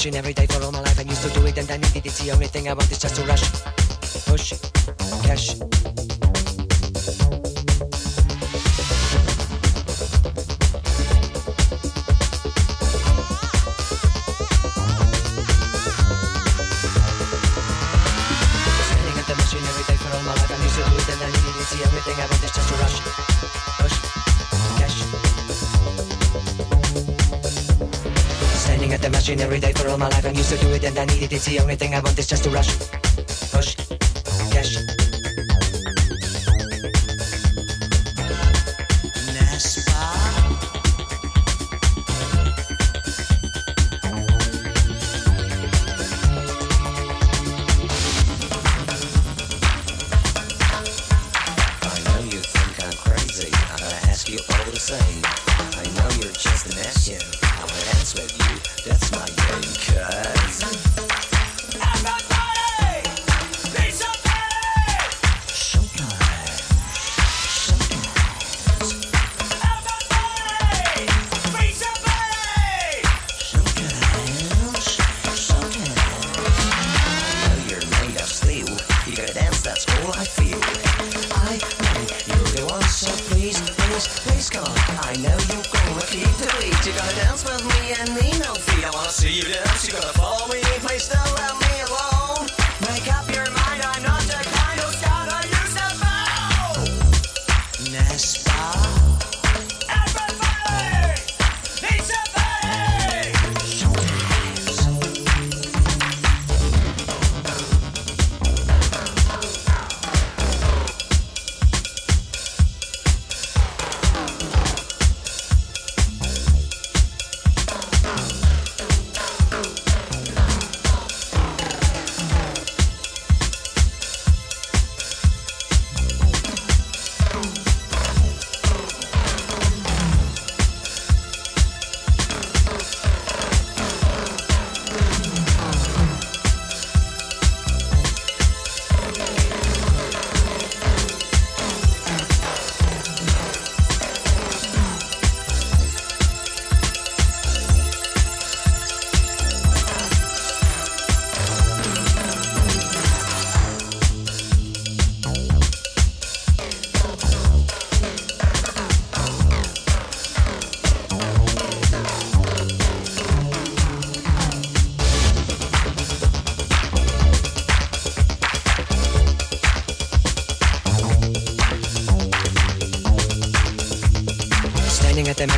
as you never crazy, only thing I want is just to rush.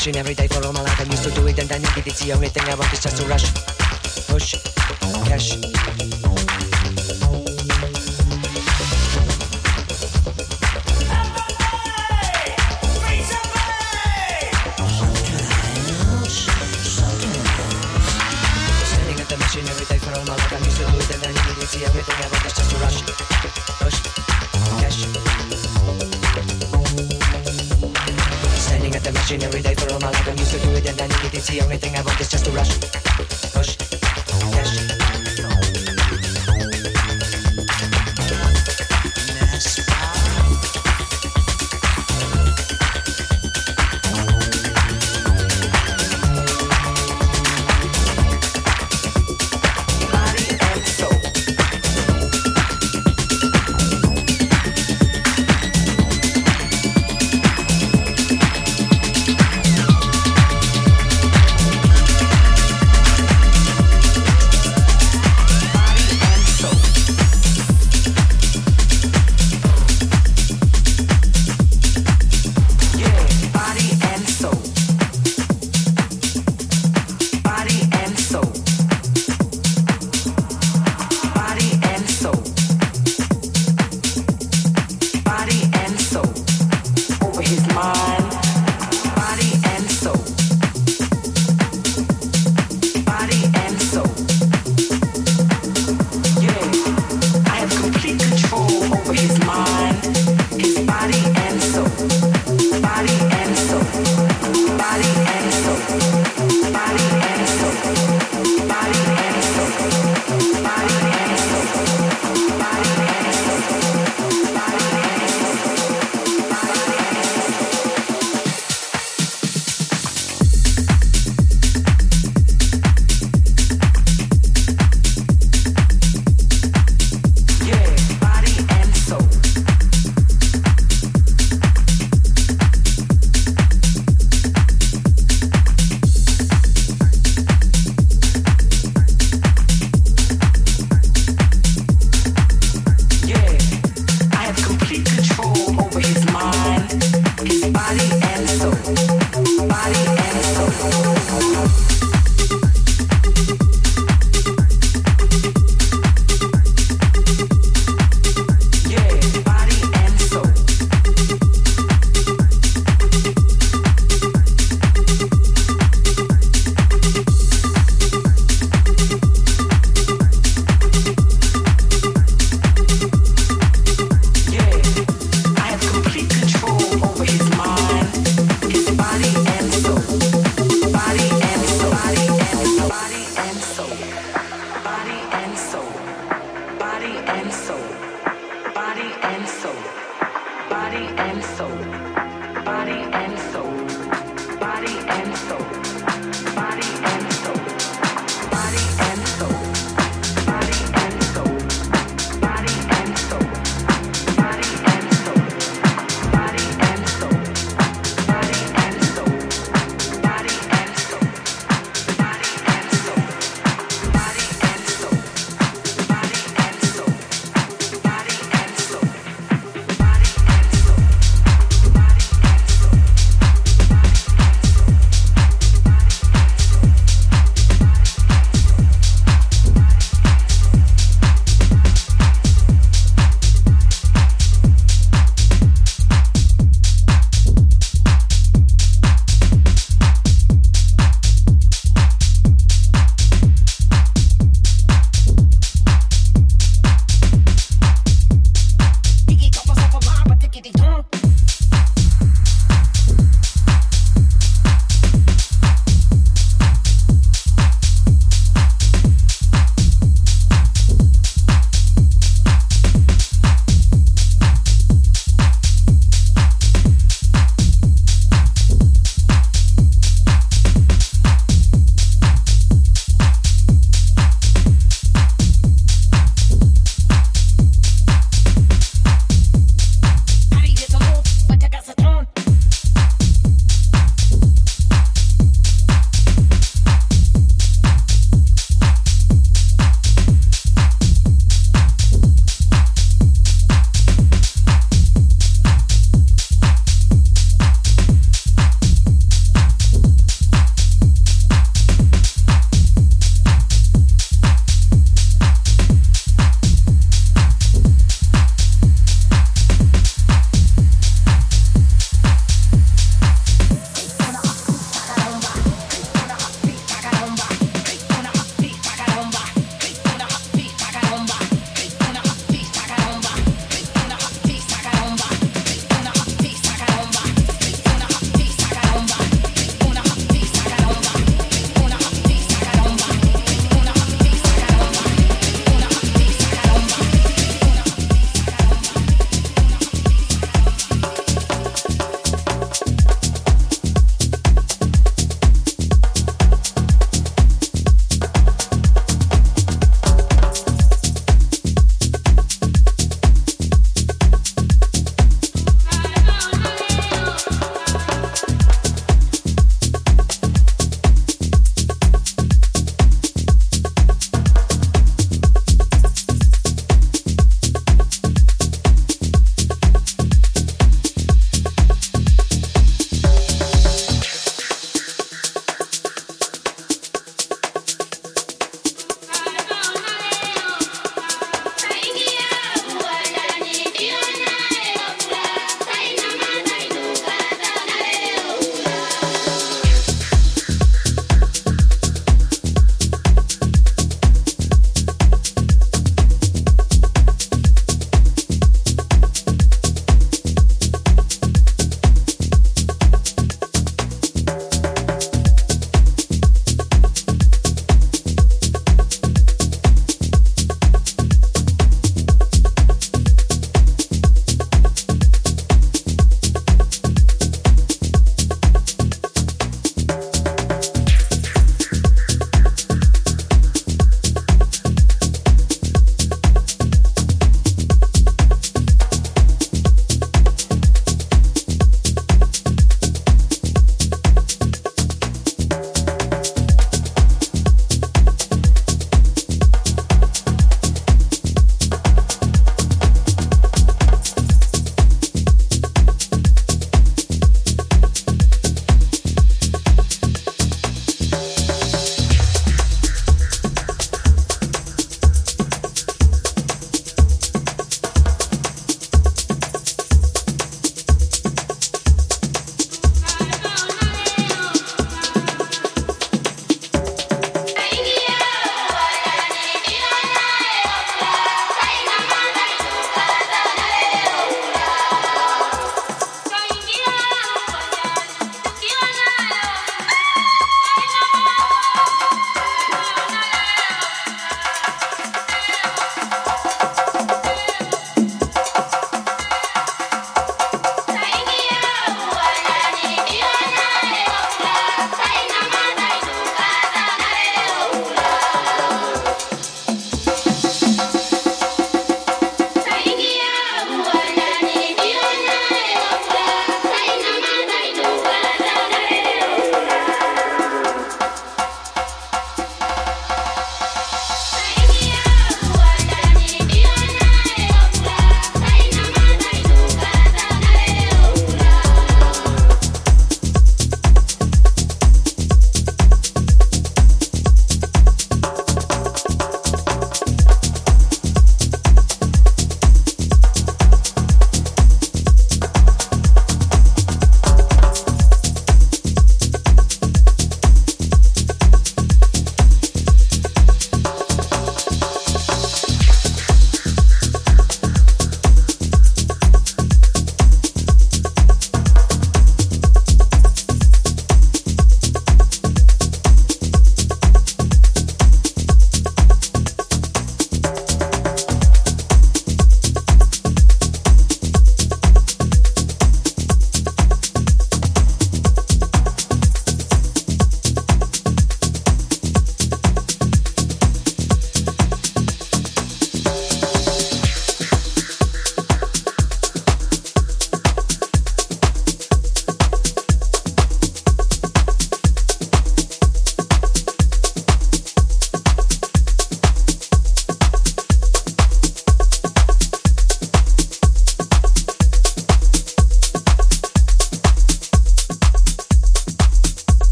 rushing every day for all my life. I used to do it and then it did it's the only thing I want is just to rush. Push, cash.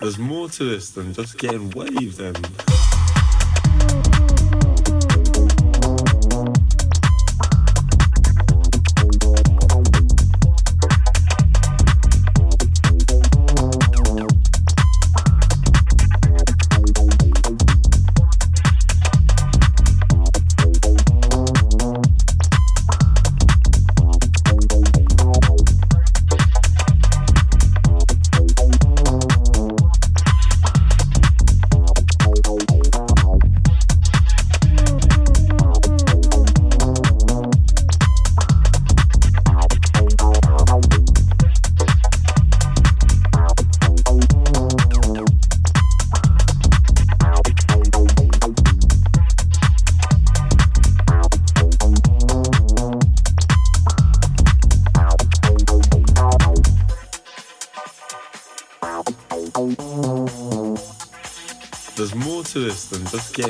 There's more to this than just getting waved and.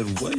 Than just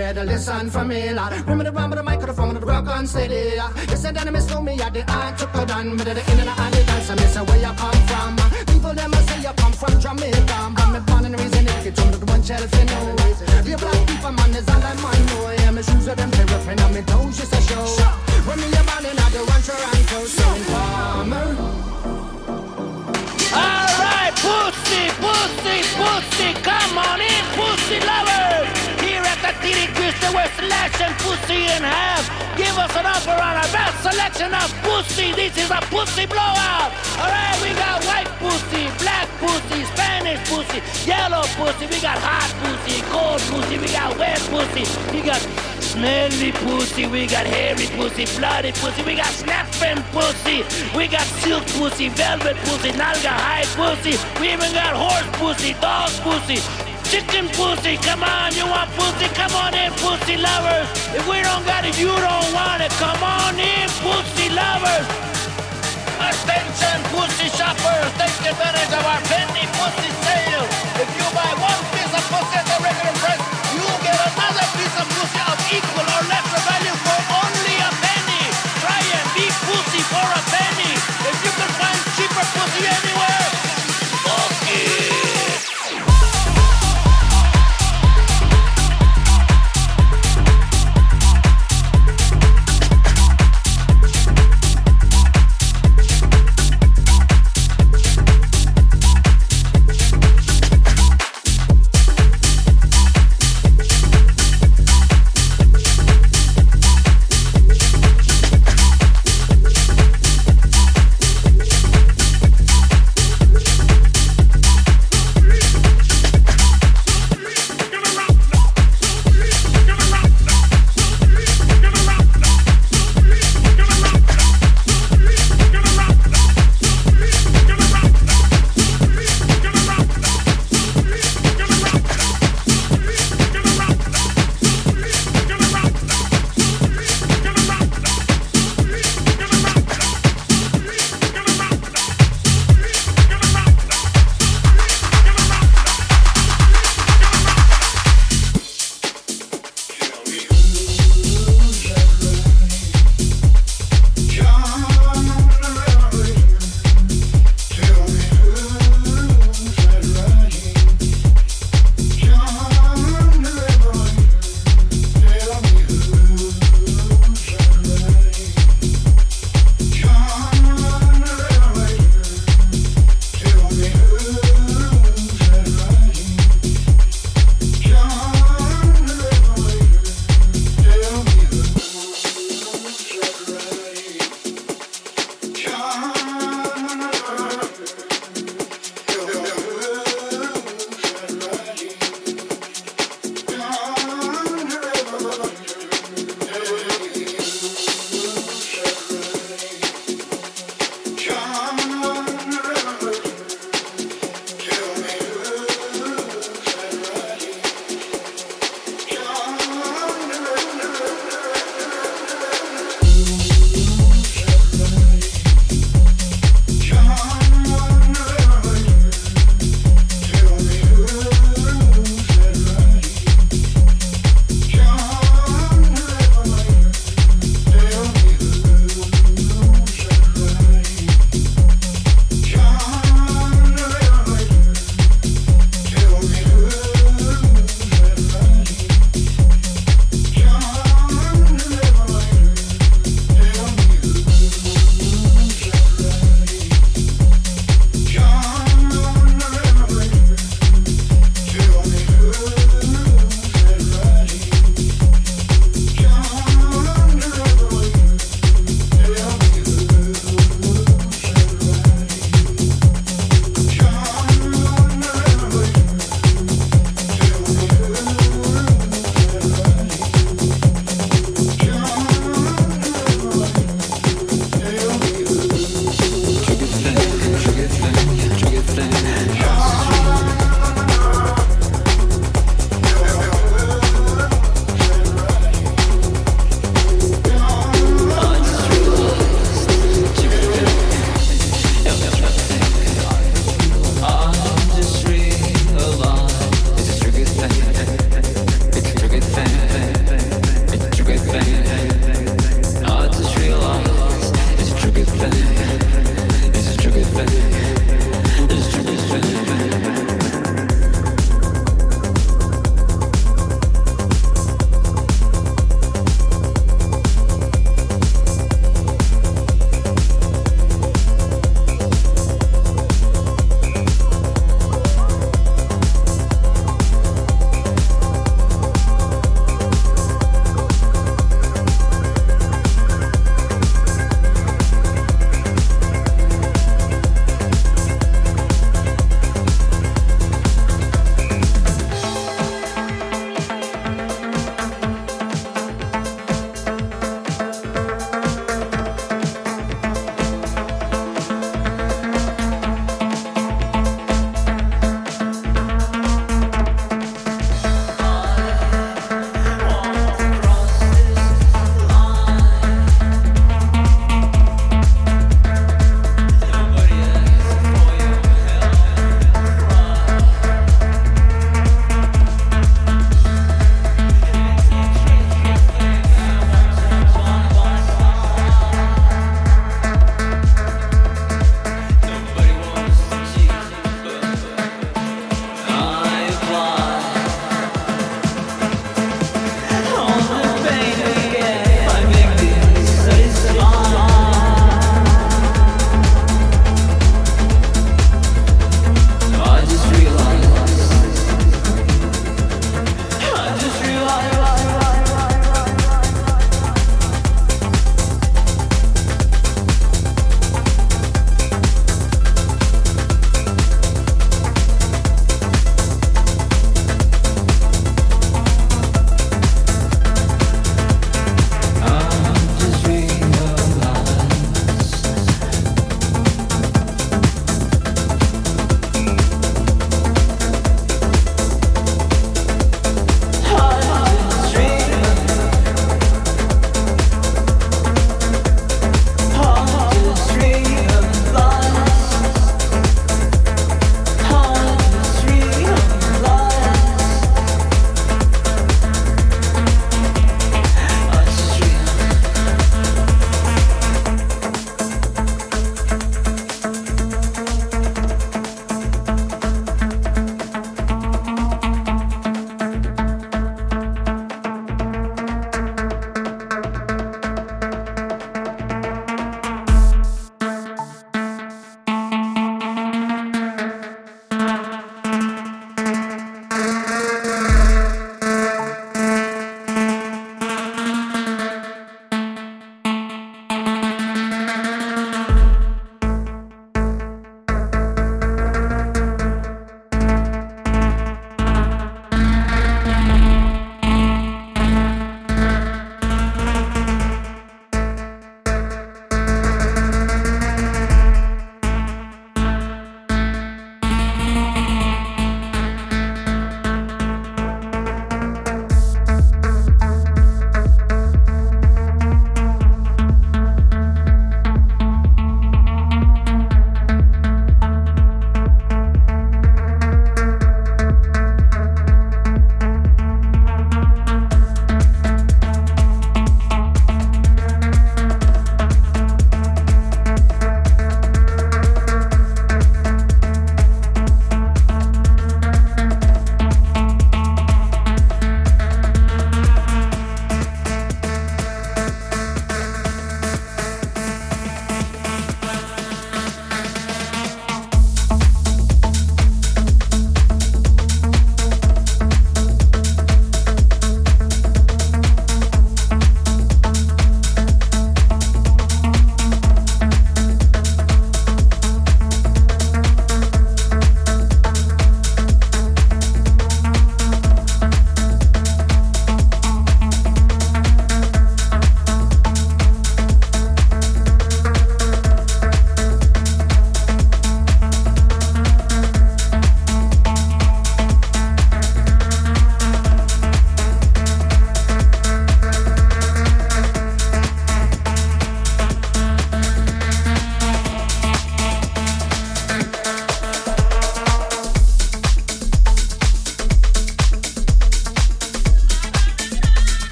listen for me, lad. Remember the run with the microphone and the rock on steady. You said I miss me at the art took a done. But the in and the dance, I miss where you come from. People them say you come from Jamaica. We're slashing pussy in half. Give us an offer on our best selection of pussy. This is a pussy blowout. Alright, we got white pussy, black pussy, Spanish pussy, yellow pussy. We got hot pussy, cold pussy. We got wet pussy. We got smelly pussy. We got hairy pussy, bloody pussy. We got snapping pussy. We got silk pussy, velvet pussy, Naugahyde pussy. We even got horse pussy, dog pussy chicken pussy. Come on, you want pussy? Come on in, pussy lovers. If we don't got it, you don't want it. Come on in, pussy lovers. Attention, pussy shoppers. Take advantage of our penny pussy sale. If you buy one piece of pussy at the regular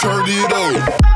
turn it up.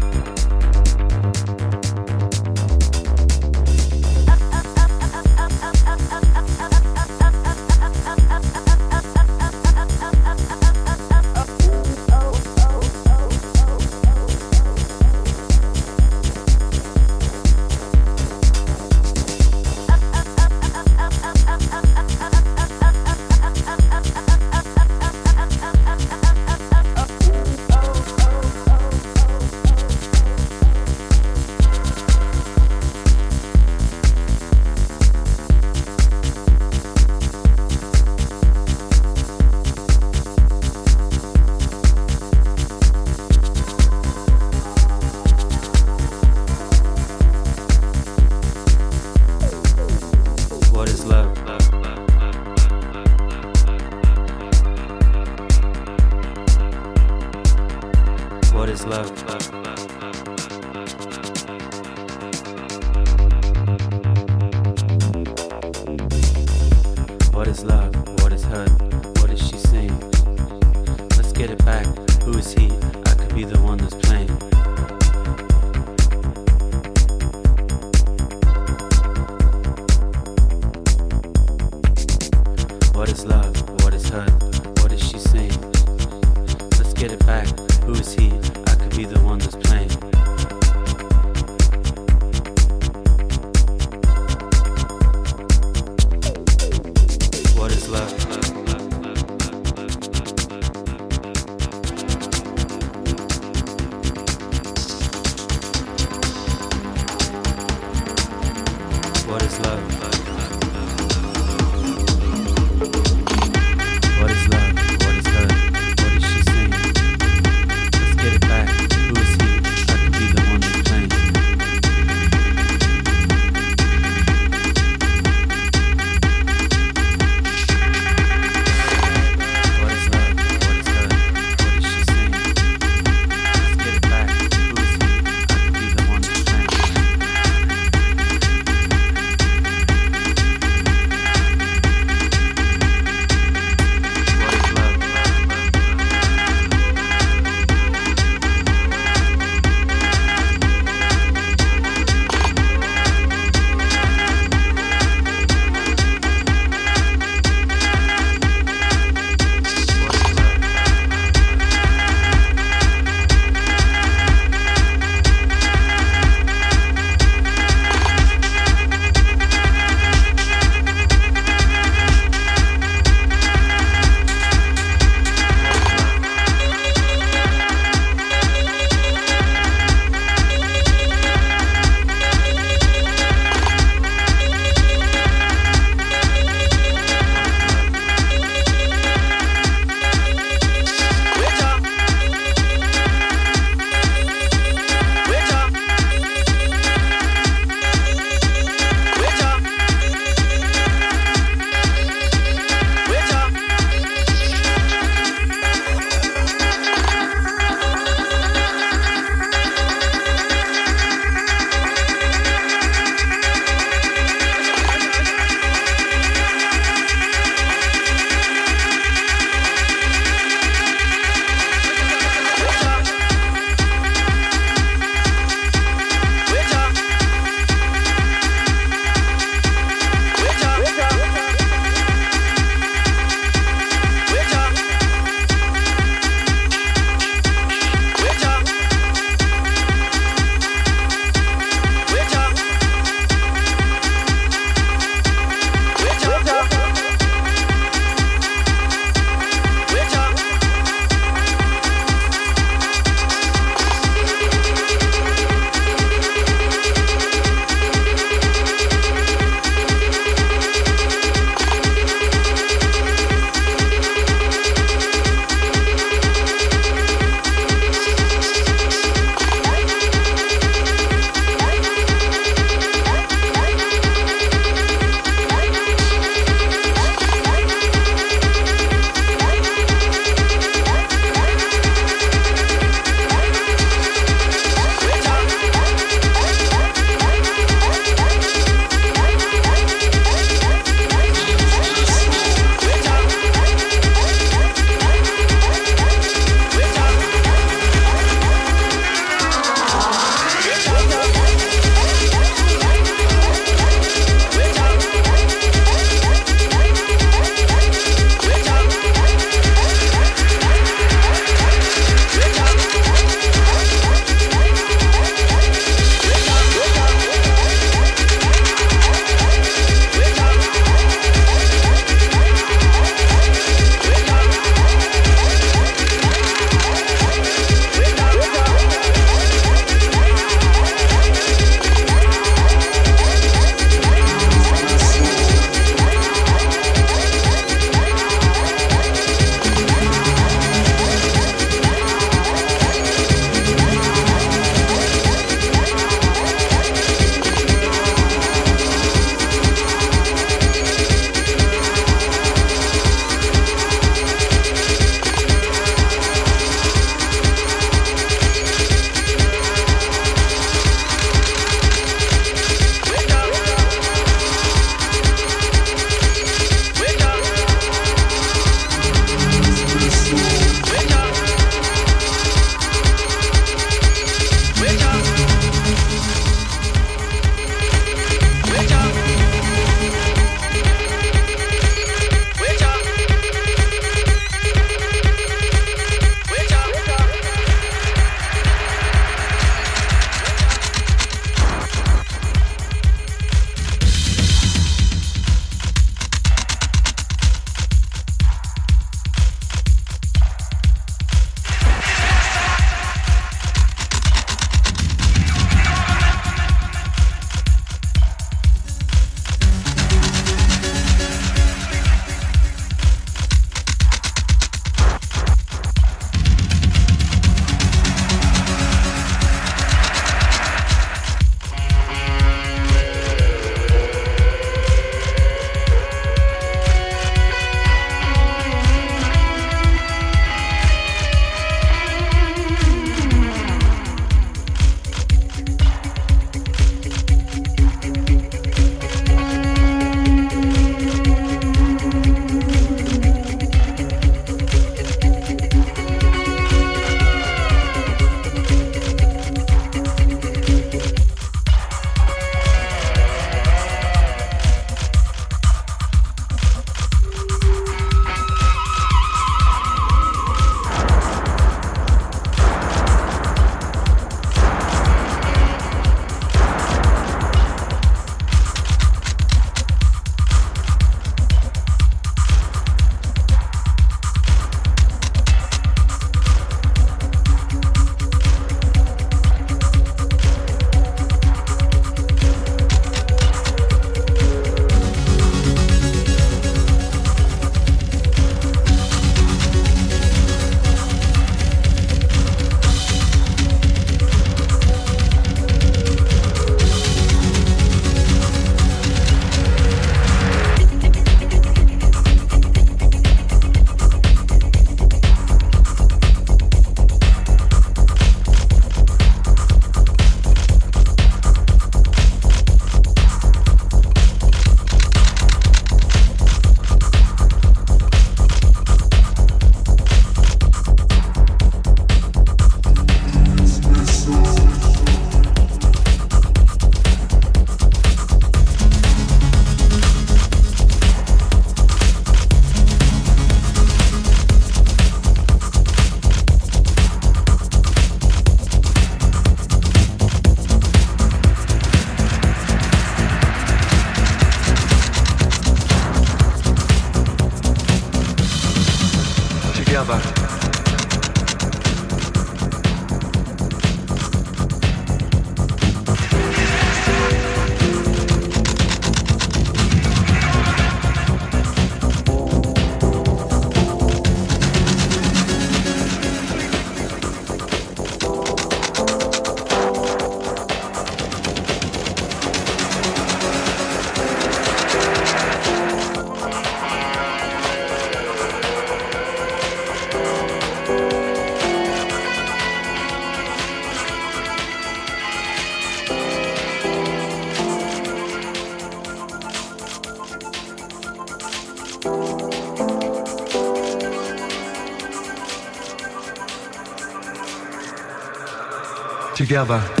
Together.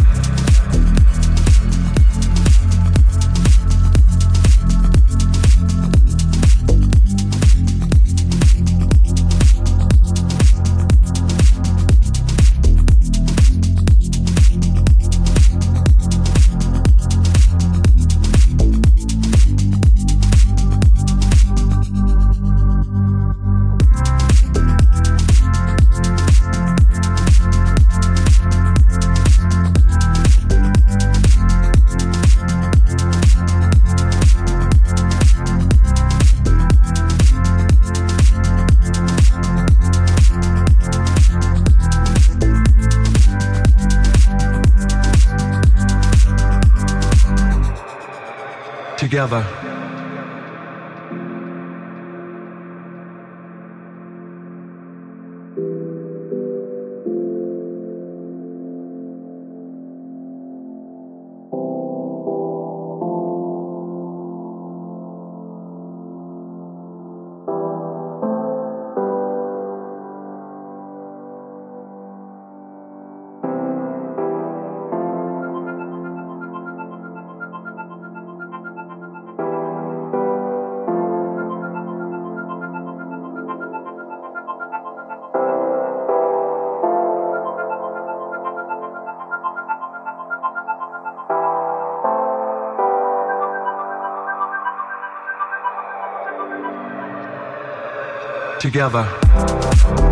Together. Together.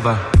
Together.